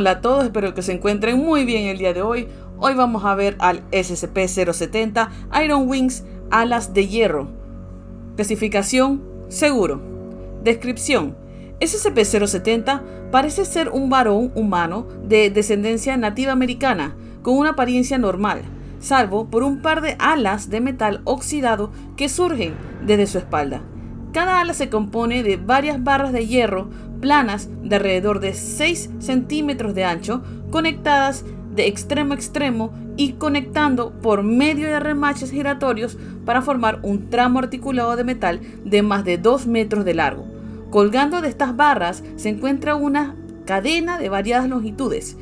Hola a todos, espero que se encuentren muy bien el día de hoy. Hoy vamos a ver al SCP-070 Iron Wings Alas de Hierro. Clasificación Seguro. Descripción. SCP-070 parece ser un varón humano de descendencia nativa americana con una apariencia normal, salvo por un par de alas de metal oxidado que surgen desde su espalda. Cada ala se compone de varias barras de hierro planas de alrededor de 6 centímetros de ancho, conectadas de extremo a extremo y conectando por medio de remaches giratorios para formar un tramo articulado de metal de más de 2 metros de largo. Colgando de estas barras se encuentra una cadena de variadas longitudes,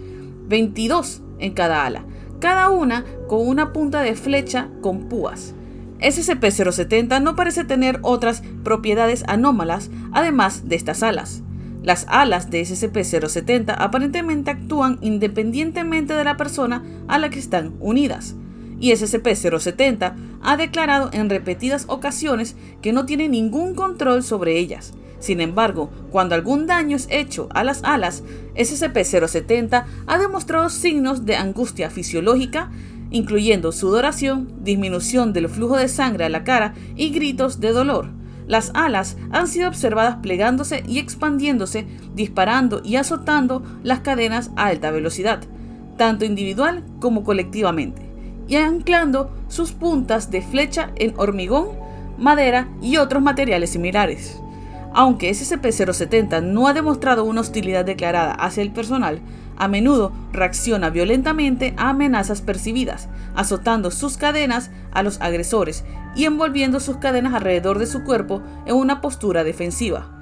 22 en cada ala, cada una con una punta de flecha con púas. SCP-070 no parece tener otras propiedades anómalas además de estas alas. Las alas de SCP-070 aparentemente actúan independientemente de la persona a la que están unidas, y SCP-070 ha declarado en repetidas ocasiones que no tiene ningún control sobre ellas. Sin embargo, cuando algún daño es hecho a las alas, SCP-070 ha demostrado signos de angustia fisiológica, incluyendo sudoración, disminución del flujo de sangre a la cara y gritos de dolor. Las alas han sido observadas plegándose y expandiéndose, disparando y azotando las cadenas a alta velocidad, tanto individual como colectivamente, y anclando sus puntas de flecha en hormigón, madera y otros materiales similares. Aunque SCP-070 no ha demostrado una hostilidad declarada hacia el personal, a menudo reacciona violentamente a amenazas percibidas, azotando sus cadenas a los agresores y envolviendo sus cadenas alrededor de su cuerpo en una postura defensiva.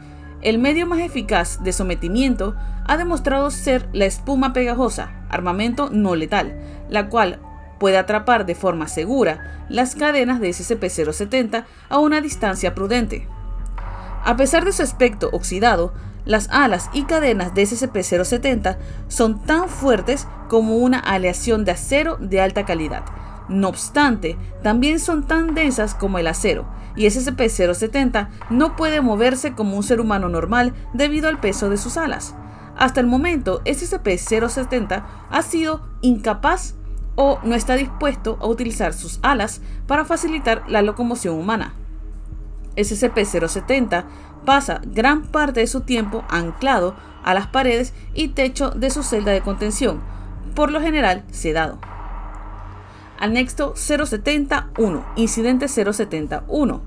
El medio más eficaz de sometimiento ha demostrado ser la espuma pegajosa, armamento no letal, la cual puede atrapar de forma segura las cadenas de SCP-070 a una distancia prudente. A pesar de su aspecto oxidado, las alas y cadenas de SCP-070 son tan fuertes como una aleación de acero de alta calidad. No obstante, también son tan densas como el acero, y SCP-070 no puede moverse como un ser humano normal debido al peso de sus alas. Hasta el momento, SCP-070 ha sido incapaz o no está dispuesto a utilizar sus alas para facilitar la locomoción humana. SCP-070 pasa gran parte de su tiempo anclado a las paredes y techo de su celda de contención, por lo general sedado. Anexo 071, incidente 071.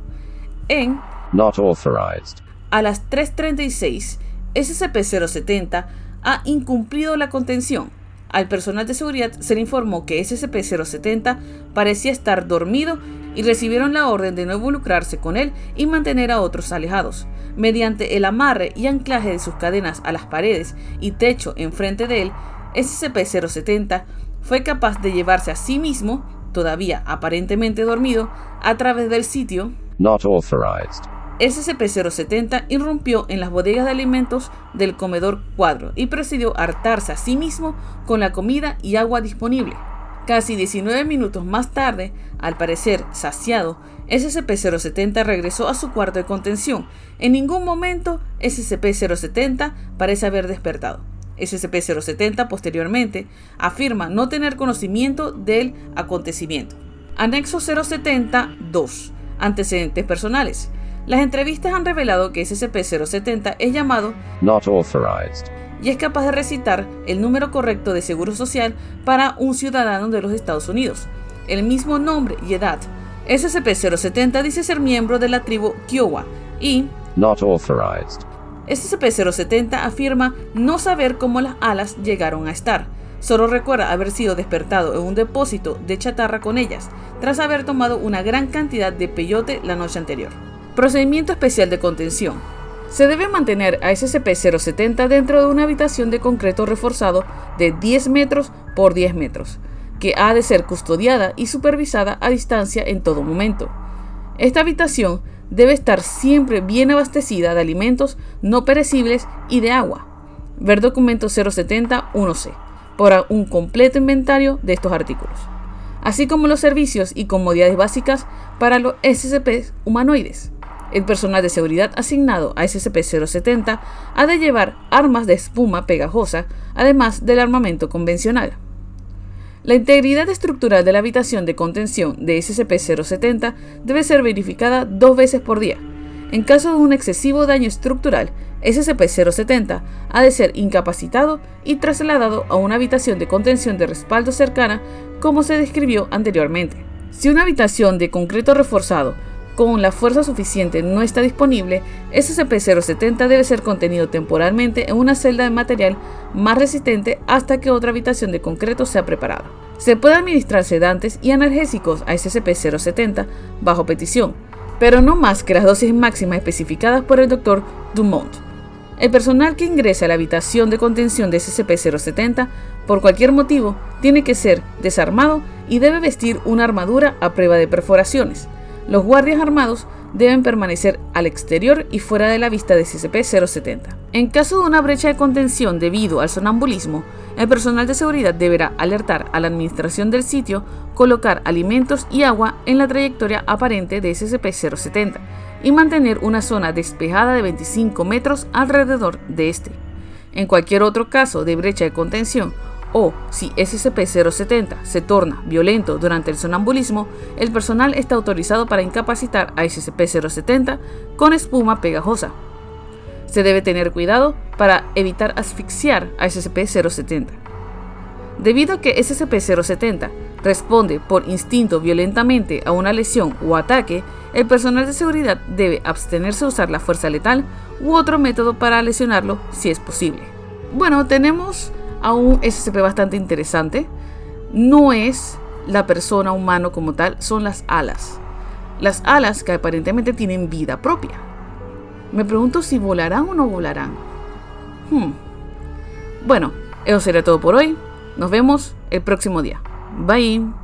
En Not authorized. a las 3.36, SCP-070 ha incumplido la contención. Al personal de seguridad se le informó que SCP-070 parecía estar dormido y recibieron la orden de no involucrarse con él y mantener a otros alejados. Mediante el amarre y anclaje de sus cadenas a las paredes y techo enfrente de él, SCP-070 fue capaz de llevarse a sí mismo, todavía aparentemente dormido, a través del sitio Not authorized. SCP-070 irrumpió en las bodegas de alimentos del comedor cuadro y procedió a hartarse a sí mismo con la comida y agua disponible. Casi 19 minutos más tarde, al parecer saciado, SCP-070 regresó a su cuarto de contención. En ningún momento SCP-070 parece haber despertado. SCP-070 posteriormente afirma no tener conocimiento del acontecimiento. Anexo 070-2. Antecedentes personales. Las entrevistas han revelado que SCP-070 es llamado Not authorized. Y es capaz de recitar el número correcto de seguro social para un ciudadano de los Estados Unidos, el mismo nombre y edad. SCP-070 dice ser miembro de la tribu Kiowa y Not authorized. SCP-070 afirma no saber cómo las alas llegaron a estar. Solo recuerda haber sido despertado en un depósito de chatarra con ellas, tras haber tomado una gran cantidad de peyote la noche anterior. Procedimiento especial de contención. Se debe mantener a SCP-070 dentro de una habitación de concreto reforzado de 10 metros por 10 metros, que ha de ser custodiada y supervisada a distancia en todo momento. Esta habitación debe estar siempre bien abastecida de alimentos no perecibles y de agua. Ver documento 070-1C para un completo inventario de estos artículos, así como los servicios y comodidades básicas para los SCP humanoides. El personal de seguridad asignado a SCP-070 ha de llevar armas de espuma pegajosa, además del armamento convencional. La integridad estructural de la habitación de contención de SCP-070 debe ser verificada dos veces por día. En caso de un excesivo daño estructural, SCP-070 ha de ser incapacitado y trasladado a una habitación de contención de respaldo cercana como se describió anteriormente. Si una habitación de concreto reforzado con la fuerza suficiente no está disponible, SCP-070 debe ser contenido temporalmente en una celda de material más resistente hasta que otra habitación de concreto sea preparada. Se puede administrar sedantes y analgésicos a SCP-070 bajo petición, pero no más que las dosis máximas especificadas por el Dr. Dumont. El personal que ingrese a la habitación de contención de SCP-070 por cualquier motivo tiene que ser desarmado y debe vestir una armadura a prueba de perforaciones. Los guardias armados deben permanecer al exterior y fuera de la vista de SCP-070. En caso de una brecha de contención debido al sonambulismo, el personal de seguridad deberá alertar a la administración del sitio, colocar alimentos y agua en la trayectoria aparente de SCP-070 y mantener una zona despejada de 25 metros alrededor de este. En cualquier otro caso de brecha de contención o si SCP-070 se torna violento durante el sonambulismo, el personal está autorizado para incapacitar a SCP-070 con espuma pegajosa. Se debe tener cuidado para evitar asfixiar a SCP-070. Debido a que SCP-070 responde por instinto violentamente a una lesión o ataque, el personal de seguridad debe abstenerse de usar la fuerza letal u otro método para lesionarlo si es posible. Bueno, tenemos a un SCP bastante interesante. No es la persona humano como tal, son las alas. Las alas que aparentemente tienen vida propia. Me pregunto si volarán o no volarán. Hmm. Bueno, eso será todo por hoy. Nos vemos el próximo día. Bye.